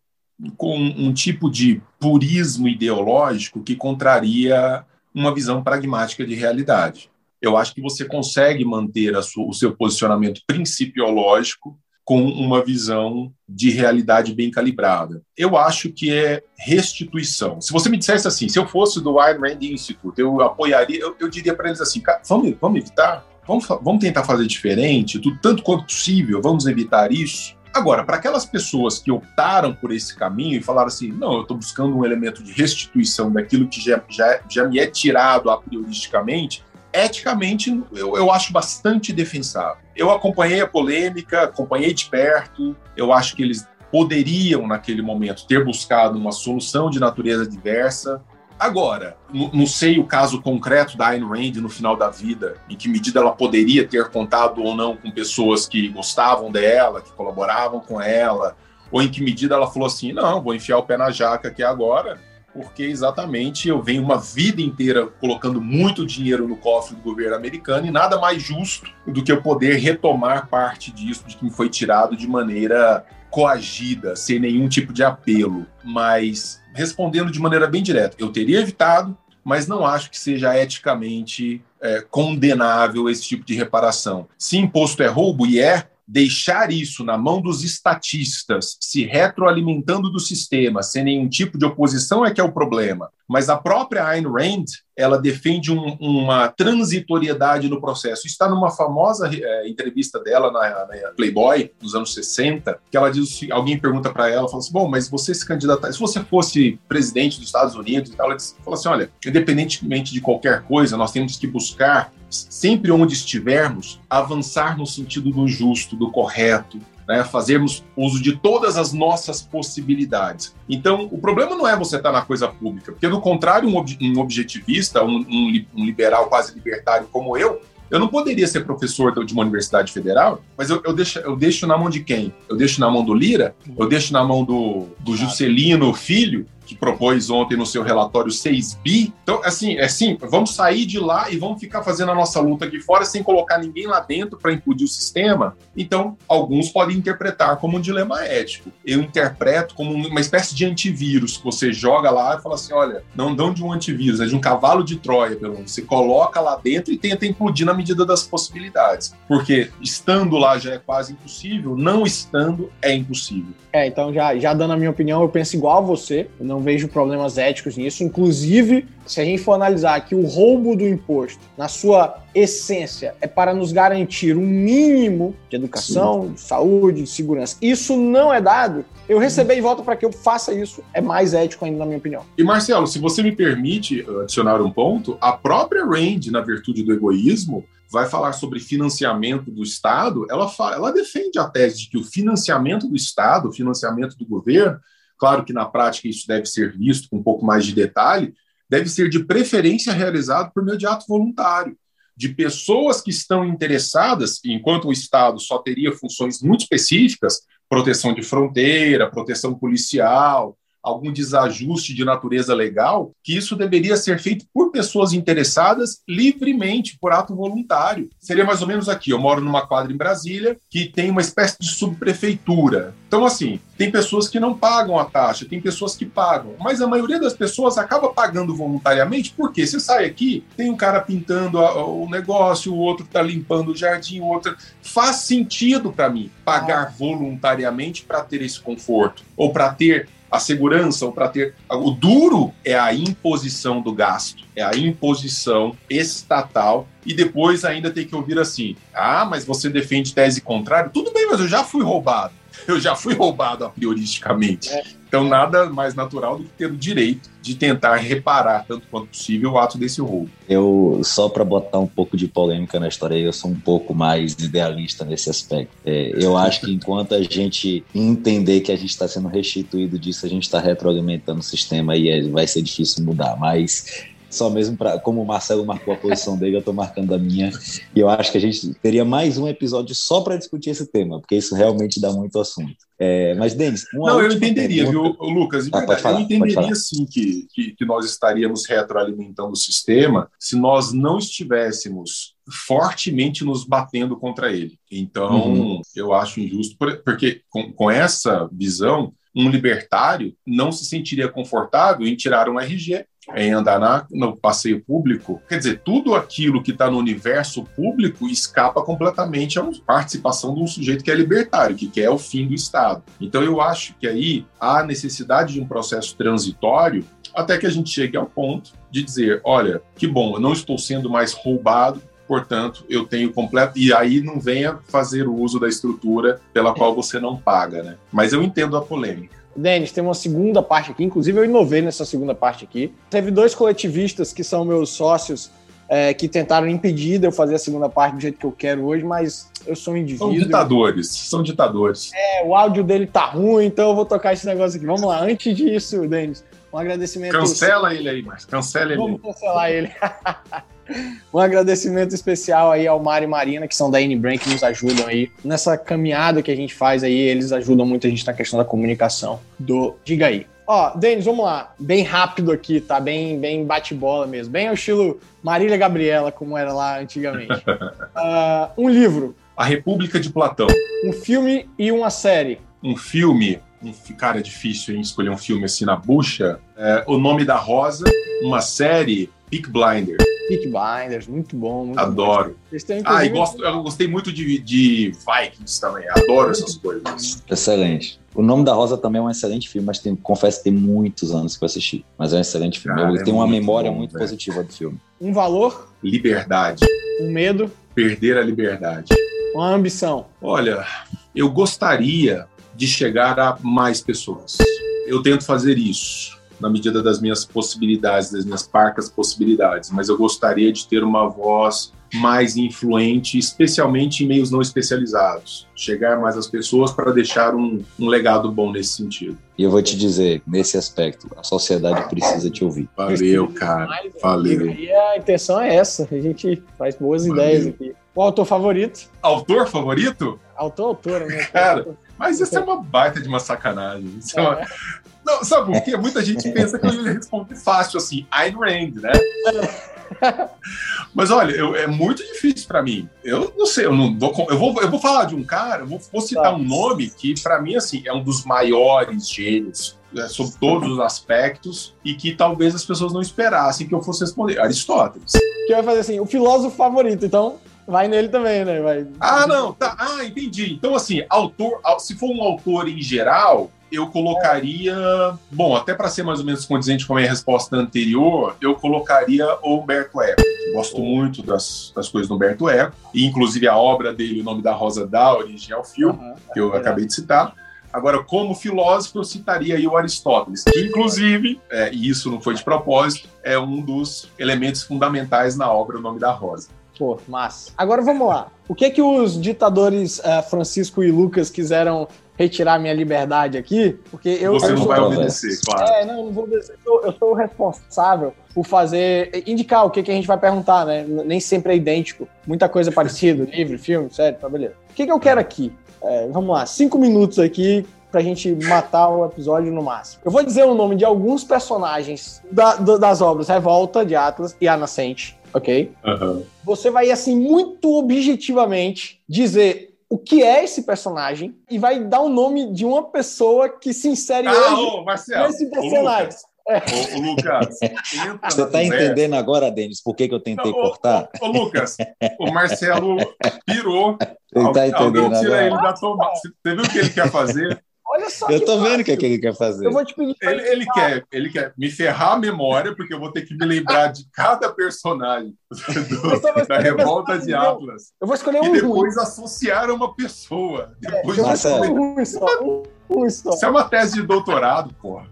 com um tipo de purismo ideológico que contraria uma visão pragmática de realidade. Eu acho que você consegue manter sua, o seu posicionamento principiológico com uma visão de realidade bem calibrada. Eu acho que é restituição. Se você me dissesse assim, se eu fosse do Ayn Rand Institute, eu apoiaria, eu, eu diria para eles assim, vamos, vamos evitar, vamos, vamos tentar fazer diferente, tudo, tanto quanto possível, vamos evitar isso. Agora, para aquelas pessoas que optaram por esse caminho e falaram assim, não, eu estou buscando um elemento de restituição daquilo que já, já, já me é tirado a prioristicamente, eticamente eu, eu acho bastante defensável. Eu acompanhei a polêmica, acompanhei de perto, eu acho que eles poderiam, naquele momento, ter buscado uma solução de natureza diversa. Agora, não sei o caso concreto da Ayn Rand no final da vida, em que medida ela poderia ter contado ou não com pessoas que gostavam dela, que colaboravam com ela, ou em que medida ela falou assim: não, vou enfiar o pé na jaca aqui agora, porque exatamente eu venho uma vida inteira colocando muito dinheiro no cofre do governo americano e nada mais justo do que eu poder retomar parte disso de que me foi tirado de maneira coagida, sem nenhum tipo de apelo. Mas respondendo de maneira bem direta, eu teria evitado, mas não acho que seja eticamente é, condenável esse tipo de reparação. Se imposto é roubo, e é, deixar isso na mão dos estatistas, se retroalimentando do sistema, sem nenhum tipo de oposição, é que é o problema. Mas a própria Ayn Rand, ela defende um, uma transitoriedade no processo. Está numa famosa é, entrevista dela na, na, Playboy, nos anos 60, que ela diz, alguém pergunta para ela, fala assim, bom, mas você se candidatar, se você fosse presidente dos Estados Unidos ela diz, fala assim, olha, independentemente de qualquer coisa, nós temos que buscar sempre onde estivermos, avançar no sentido do justo, do correto, né, fazermos uso de todas as nossas possibilidades. Então, o problema não é você estar na coisa pública, porque, do contrário, um, ob um objetivista, um, um, um, liberal quase libertário como eu, eu não poderia ser professor de uma universidade federal, mas eu, eu, deixo, eu deixo na mão de quem? Eu deixo na mão do Lira? Eu deixo na mão do, do Juscelino Filho? Que propôs ontem no seu relatório 6 bi. Então, assim, é assim, vamos sair de lá e vamos ficar fazendo a nossa luta aqui fora sem colocar ninguém lá dentro para implodir o sistema. Então, alguns podem interpretar como um dilema ético. Eu interpreto como uma espécie de antivírus que você joga lá e fala assim: olha, não dão de um antivírus, é de um cavalo de Troia, pelo menos. Você coloca lá dentro e tenta implodir na medida das possibilidades. Porque estando lá já é quase impossível, não estando é impossível. É, então já, já dando a minha opinião, eu penso igual a você. Não não vejo problemas éticos nisso. Inclusive, se a gente for analisar que o roubo do imposto, na sua essência, é para nos garantir um mínimo de educação, Sim. de saúde, de segurança. Isso não é dado. Eu receber e volta para que eu faça isso é mais ético ainda, na minha opinião. E Marcelo, se você me permite adicionar um ponto, a própria Rand, na virtude do egoísmo, vai falar sobre financiamento do Estado, ela, fala, ela defende a tese de que o financiamento do Estado, o financiamento do governo, claro que na prática isso deve ser visto com um pouco mais de detalhe, deve ser de preferência realizado por meio de ato voluntário, de pessoas que estão interessadas, enquanto o Estado só teria funções muito específicas, proteção de fronteira, proteção policial, algum desajuste de natureza legal, que isso deveria ser feito por pessoas interessadas livremente, por ato voluntário. Seria mais ou menos aqui: eu moro numa quadra em Brasília que tem uma espécie de subprefeitura. Então, assim, tem pessoas que não pagam a taxa, tem pessoas que pagam, mas a maioria das pessoas acaba pagando voluntariamente, porque você sai aqui, tem um cara pintando o negócio, o outro está limpando o jardim, o outro. Faz sentido para mim pagar voluntariamente para ter esse conforto, ou para ter a segurança ou para ter. O duro é a imposição do gasto, é a imposição estatal e depois ainda tem que ouvir assim: ah, mas você defende tese contrária? Tudo bem, mas eu já fui roubado. Eu já fui roubado a prioristicamente. É. Então, nada mais natural do que ter o direito de tentar reparar, tanto quanto possível, o ato desse roubo. Eu, só para botar um pouco de polêmica na história, eu sou um pouco mais idealista nesse aspecto. É, eu acho que enquanto a gente entender que a gente está sendo restituído disso, a gente está retroalimentando o sistema e é, vai ser difícil mudar. Mas só mesmo para como o Marcelo marcou a posição dele, eu estou marcando a minha. E eu acho que a gente teria mais um episódio só para discutir esse tema, porque isso realmente dá muito assunto. É, mas, Denis, Não, eu entenderia, pergunta... viu, Lucas? Ah, verdade, falar, eu entenderia sim que, que, que nós estaríamos retroalimentando o sistema se nós não estivéssemos fortemente nos batendo contra ele. Então, uhum. eu acho injusto, porque com, com essa visão, um libertário não se sentiria confortável em tirar um RG em andar na, no passeio público. Quer dizer, tudo aquilo que está no universo público escapa completamente à participação de um sujeito que é libertário, que quer o fim do Estado. Então, eu acho que aí há necessidade de um processo transitório até que a gente chegue ao ponto de dizer: olha, que bom, eu não estou sendo mais roubado, portanto, eu tenho completo. E aí não venha fazer o uso da estrutura pela qual você não paga, né? Mas eu entendo a polêmica. Denis, tem uma segunda parte aqui, inclusive eu inovei nessa segunda parte aqui. Teve dois coletivistas que são meus sócios é, que tentaram impedir de eu fazer a segunda parte do jeito que eu quero hoje, mas eu sou um indivíduo. São ditadores, são ditadores. É, o áudio dele tá ruim, então eu vou tocar esse negócio aqui. Vamos lá, antes disso, Denis, um agradecimento. Cancela ele aí, mas cancela ele. Vamos cancelar ele. Um agradecimento especial aí ao Mário e Marina, que são da N-Brain, que nos ajudam aí nessa caminhada que a gente faz aí. Eles ajudam muito a gente na questão da comunicação do Diga aí. Ó, Denis, vamos lá. Bem rápido aqui, tá? Bem, bem bate-bola mesmo. Bem ao estilo Marília Gabriela, como era lá antigamente. uh, um livro. A República de Platão. Um filme e uma série. Um filme. Um, cara, é difícil hein, escolher um filme assim na bucha. É, o Nome da Rosa. Uma série. Peak Blinder. Peak Blinders, muito bom. Muito Adoro. Bom. ah, e gosto, eu gostei muito de, de Vikings também. Adoro essas coisas. Excelente. O Nome da Rosa também é um excelente filme, mas tem, confesso que tem muitos anos que eu assisti. Mas é um excelente filme. Cara, eu é tenho uma memória bom, muito véio. positiva do filme. Um valor? Liberdade. Um medo? Perder a liberdade. Uma ambição? Olha, eu gostaria de chegar a mais pessoas. Eu tento fazer isso na medida das minhas possibilidades, das minhas parcas possibilidades, mas eu gostaria de ter uma voz mais influente, especialmente em meios não especializados. Chegar mais às pessoas para deixar um, um, legado bom nesse sentido. E eu vou te dizer, nesse aspecto, a sociedade precisa te ouvir. Valeu, cara. Valeu. E a intenção é essa, a gente faz boas Valeu. ideias aqui. O autor favorito? Autor favorito? Autor, autora, né? Cara, mas isso é uma baita de uma sacanagem. Isso é, é uma... Não, sabe por quê? Muita gente pensa que eu ia responder fácil, assim, Ayn Rand, né? Mas olha, eu, é muito difícil para mim. Eu não sei, eu não vou, eu vou, eu vou falar de um cara, eu vou, vou citar um nome que para mim assim é um dos maiores gênios é, sob todos os aspectos e que talvez as pessoas não esperassem que eu fosse responder. Aristóteles. Que vai fazer assim, o filósofo favorito, então vai nele também, né? Vai... Ah, não, tá. Ah, entendi. Então, assim, autor, se for um autor em geral, eu colocaria. Bom, até para ser mais ou menos condizente com a minha resposta anterior, eu colocaria o Humberto Eco. Gosto muito das, das coisas do Humberto Eco, e inclusive a obra dele, O Nome da Rosa dá origem ao filme, uhum, que eu é acabei de citar. Agora, como filósofo, eu citaria aí o Aristóteles, que inclusive, é, e isso não foi de propósito, é um dos elementos fundamentais na obra O Nome da Rosa. Pô, massa. Agora vamos lá. O que que os ditadores uh, Francisco e Lucas quiseram retirar minha liberdade aqui? Porque eu. Você eu não sou, vai obedecer, claro. É, não, não vou obedecer. Eu, eu sou o responsável por fazer. indicar o que, que a gente vai perguntar, né? Nem sempre é idêntico. Muita coisa parecida, livro, filme, sério, tá beleza. O que, que eu quero aqui? É, vamos lá, cinco minutos aqui pra gente matar o episódio no máximo. Eu vou dizer o nome de alguns personagens da, do, das obras Revolta de Atlas e A Nascente ok? Uhum. Você vai, assim, muito objetivamente dizer o que é esse personagem e vai dar o nome de uma pessoa que se insere ah, hoje ô, Marcelo, nesse personagem. É. Ô, ô, Lucas, você está entendendo agora, Denis, por que, que eu tentei Não, cortar? Ô, ô, Lucas, o Marcelo pirou. Ele está entendendo Alguém tira agora? ele da tomada. Você viu o que ele quer fazer? Olha só Eu tô vendo o fácil. que, é que ele quer fazer. Eu vou te pedir Ele, ele, quer, ele quer me ferrar a memória, porque eu vou ter que me lembrar de cada personagem do- Eu da revolta de Atlas. Eu vou escolher E um ruim. depois associar a uma pessoa. Depois Eu vou Marcelo. escolher um ruim só. Um ruim só. Isso é uma tese de doutorado, porra.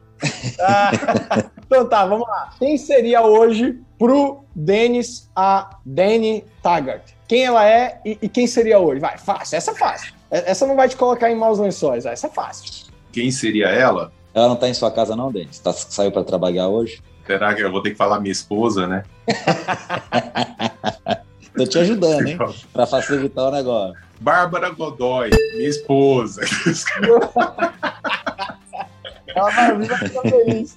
Ah, então tá, vamos lá. Quem seria hoje pro Dennis a Danny Taggart? Quem ela é e, e quem seria hoje? Vai, fácil. Essa é fácil. É- Essa não vai te colocar em maus lençóis. Essa é fácil. Quem seria ela? Ela não tá em sua casa, não, Denis? Tá, saiu para trabalhar hoje? Será que eu vou ter que falar minha esposa, né? Tô te ajudando, hein? Pra facilitar o negócio. Bárbara Godoy, minha esposa. Ela vai vir vai feliz.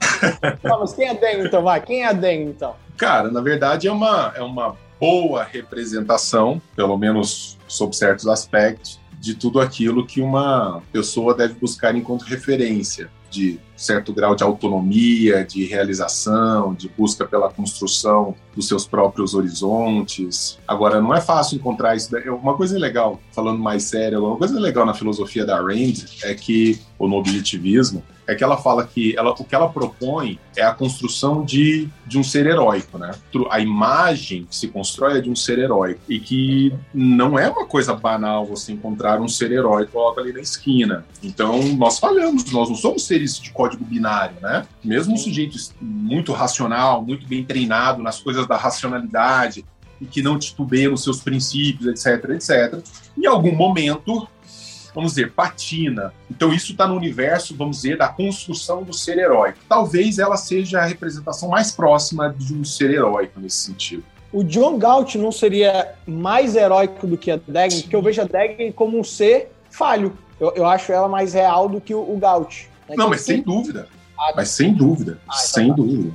Mas quem é Danny então? Vai, quem é a Danny então? Cara, na verdade é uma, é uma boa representação, pelo menos sob certos aspectos, de tudo aquilo que uma pessoa deve buscar enquanto referência, de certo grau de autonomia, de realização, de busca pela construção dos seus próprios horizontes. Agora, não é fácil encontrar isso. daí. Uma coisa legal, falando mais sério, uma coisa legal na filosofia da Rand é que, ou no objetivismo, é que ela fala que ela, o que ela propõe é a construção de, de um ser heróico, né? A imagem que se constrói é de um ser heróico e que não é uma coisa banal você encontrar um ser heróico logo ali na esquina. Então, nós falhamos, nós não somos seres de binário, né? Mesmo um sujeito muito racional, muito bem treinado nas coisas da racionalidade e que não titubeia nos seus princípios, etc, etc, em algum momento vamos dizer, patina. Então isso está no universo, vamos dizer, da construção do ser heróico. Talvez ela seja a representação mais próxima de um ser heróico nesse sentido. O John Galt não seria mais heróico do que a Dagon, porque eu vejo a Dagon como um ser falho. Eu, eu acho ela mais real do que o, o Galt. Né? Não, Que mas sem sim, dúvida. Ah, Mas sem dúvida, Ah, então sem tá. dúvida.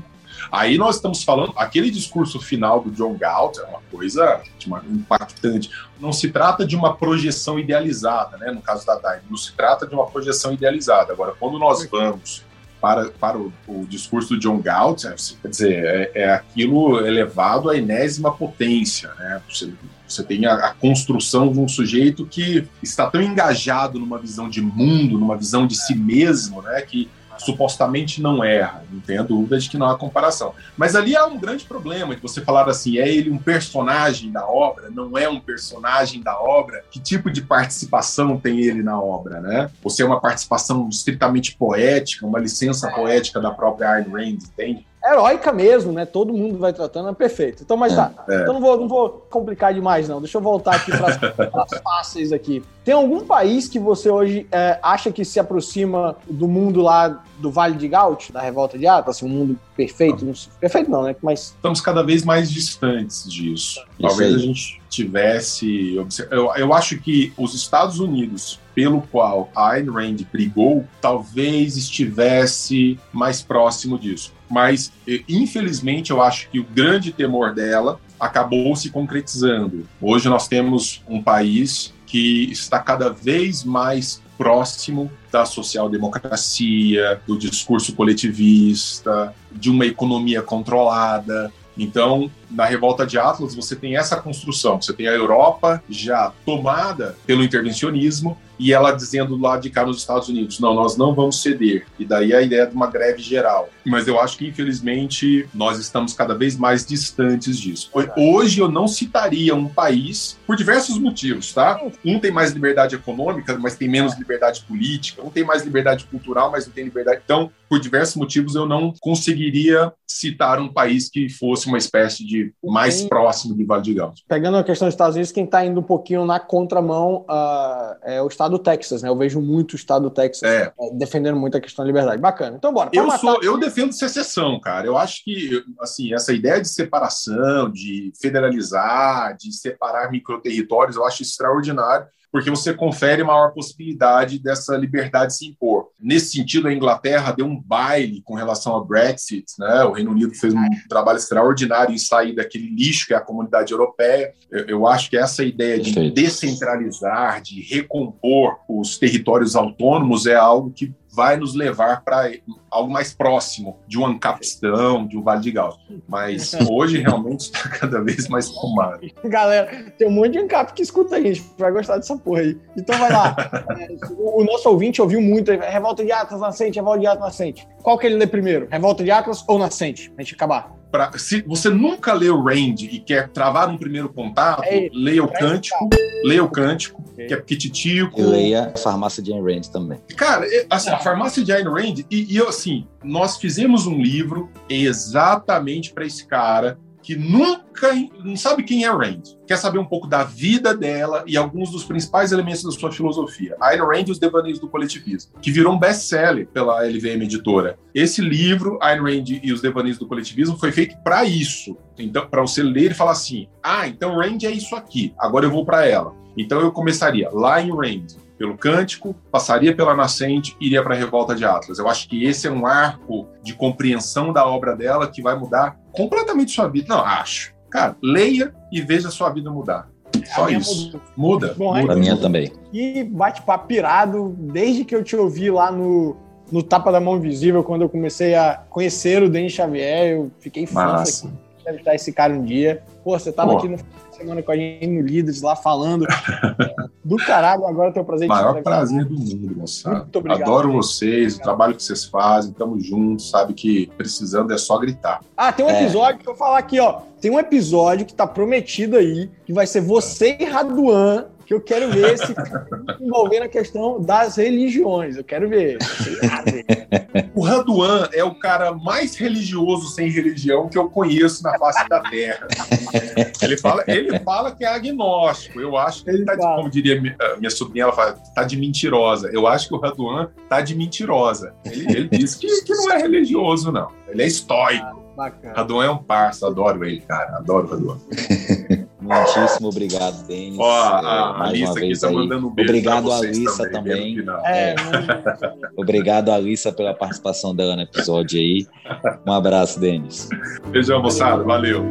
Aí nós estamos falando, aquele discurso final do John Galt é uma coisa impactante. Não se trata de uma projeção idealizada, né? No caso da Daime, não se trata de uma projeção idealizada. Agora, quando nós vamos para, para o, o discurso do John Galt, é, quer dizer, é, é aquilo elevado à enésima potência, né? Você, você tem a, a construção de um sujeito que está tão engajado numa visão de mundo, numa visão de si mesmo, né? Que supostamente não erra, não tenha dúvida de que não há comparação. Mas ali há um grande problema de você falar assim, é ele um personagem da obra, não é um personagem da obra, que tipo de participação tem ele na obra, né? Ou se é uma participação estritamente poética, uma licença poética da própria Ayn Rand, entende? Heróica mesmo, né? Todo mundo vai tratando, é perfeito. Então, mas tá. É. Então não vou, não vou complicar demais, não. Deixa eu voltar aqui para as fáceis aqui. Tem algum país que você hoje é, acha que se aproxima do mundo lá do Vale de Gaut, da Revolta de Atlas, assim, um mundo perfeito? Não perfeito não, né? Mas Estamos cada vez mais distantes disso. Talvez aí. a gente tivesse. Eu, eu acho que os Estados Unidos, pelo qual a Ayn Rand brigou, talvez estivesse mais próximo disso. Mas, infelizmente, eu acho que o grande temor dela acabou se concretizando. Hoje nós temos um país que está cada vez mais próximo da social-democracia, do discurso coletivista, de uma economia controlada, Então, na revolta de Atlas, você tem essa construção. Você tem a Europa já tomada pelo intervencionismo e ela dizendo lá de cá nos Estados Unidos: não, nós não vamos ceder. E daí a ideia de uma greve geral. Mas eu acho que, infelizmente, nós estamos cada vez mais distantes disso. Hoje eu não citaria um país, por diversos motivos, tá? Um tem mais liberdade econômica, mas tem menos liberdade política. Um tem mais liberdade cultural, mas não tem liberdade. Então, por diversos motivos, eu não conseguiria citar um país que fosse uma espécie de mais próximo de Vale de Gauss. Pegando a questão dos Estados Unidos, quem está indo um pouquinho na contramão uh, é o estado do Texas, né? Eu vejo muito o estado do Texas é. uh, defendendo muito a questão da liberdade. Bacana. Então, bora. Eu, sou, eu defendo secessão, cara. Eu acho que assim, essa ideia de separação, de federalizar, de separar microterritórios, eu acho extraordinário porque você confere maior possibilidade dessa liberdade se impor. Nesse sentido, a Inglaterra deu um baile com relação ao Brexit, né? O Reino Unido fez um trabalho extraordinário em sair daquele lixo que é a comunidade europeia. Eu, eu acho que essa ideia de descentralizar, de recompor os territórios autônomos é algo que vai nos levar para algo mais próximo de um Ancapistão, de um Vale de Gauss. Mas hoje realmente está cada vez mais tomado. Galera, tem um monte de Ancap que escuta a gente, vai gostar dessa porra aí. Então vai lá. o nosso ouvinte ouviu muito Revolta de Atlas Nascente, Revolta de Atlas Nascente. Qual que ele lê primeiro? Revolta de Atlas ou Nascente? Pra gente acabar. Pra, se você nunca leu Rand e quer travar um primeiro contato, é leia o Cântico, leia o Cântico, okay. que é pequititico. E leia a Farmácia de Ayn Rand também. Cara, é, assim, a Farmácia de Ayn Rand, e, e assim, nós fizemos um livro exatamente para esse cara que nunca não sabe quem é Rand, quer saber um pouco da vida dela e alguns dos principais elementos da sua filosofia. Ayn Rand e os Devaneios do Coletivismo, que virou um best-seller pela LVM Editora. Esse livro, Ayn Rand e os Devaneios do Coletivismo, foi feito para isso. Então, para você ler e falar assim: "Ah, então Rand é isso aqui. Agora eu vou para ela". Então eu começaria lá em Rand, pelo Cântico, passaria pela Nascente, iria para a Revolta de Atlas. Eu acho que esse é um arco de compreensão da obra dela que vai mudar completamente sua vida. Não, acho. Cara, leia e veja sua vida mudar. Só isso. Muda. Bom, muda. A minha também. E bate-papo pirado, desde que eu te ouvi lá no, no Tapa da Mão Invisível, quando eu comecei a conhecer o Denis Xavier, eu fiquei fã aqui. Deve estar esse cara um dia. Pô, você tava Pô. aqui no semana com a gente no Líderes lá falando do caralho. Agora eu tenho o prazer de Maior prazer do mundo, moçada. Muito obrigado. Adoro gente. vocês, o trabalho que vocês fazem, tamo juntos, sabe que precisando é só gritar. Ah, tem um é. episódio que eu vou falar aqui, ó. Tem um episódio que tá prometido aí, que vai ser você e Raduan que eu quero ver se envolvendo a questão das religiões. Eu quero ver. o Raduan é o cara mais religioso sem religião que eu conheço na face da Terra. Ele fala, ele fala que é agnóstico. Eu acho que ele está, como diria minha sobrinha, ela fala, tá de mentirosa. Eu acho que o Raduan tá de mentirosa. Ele, ele diz que, que não é religioso, não. Ele é estoico. Bacana. Raduan é um parça, adoro ele, cara. Adoro o Raduan. Muitíssimo obrigado, Denis. Ó, a, é, Alissa aqui tá mandando um beijo Obrigado, Alissa, também. também. É, obrigado, Alissa, pela participação dela no episódio aí. Um abraço, Denis. Beijão, moçada. Valeu.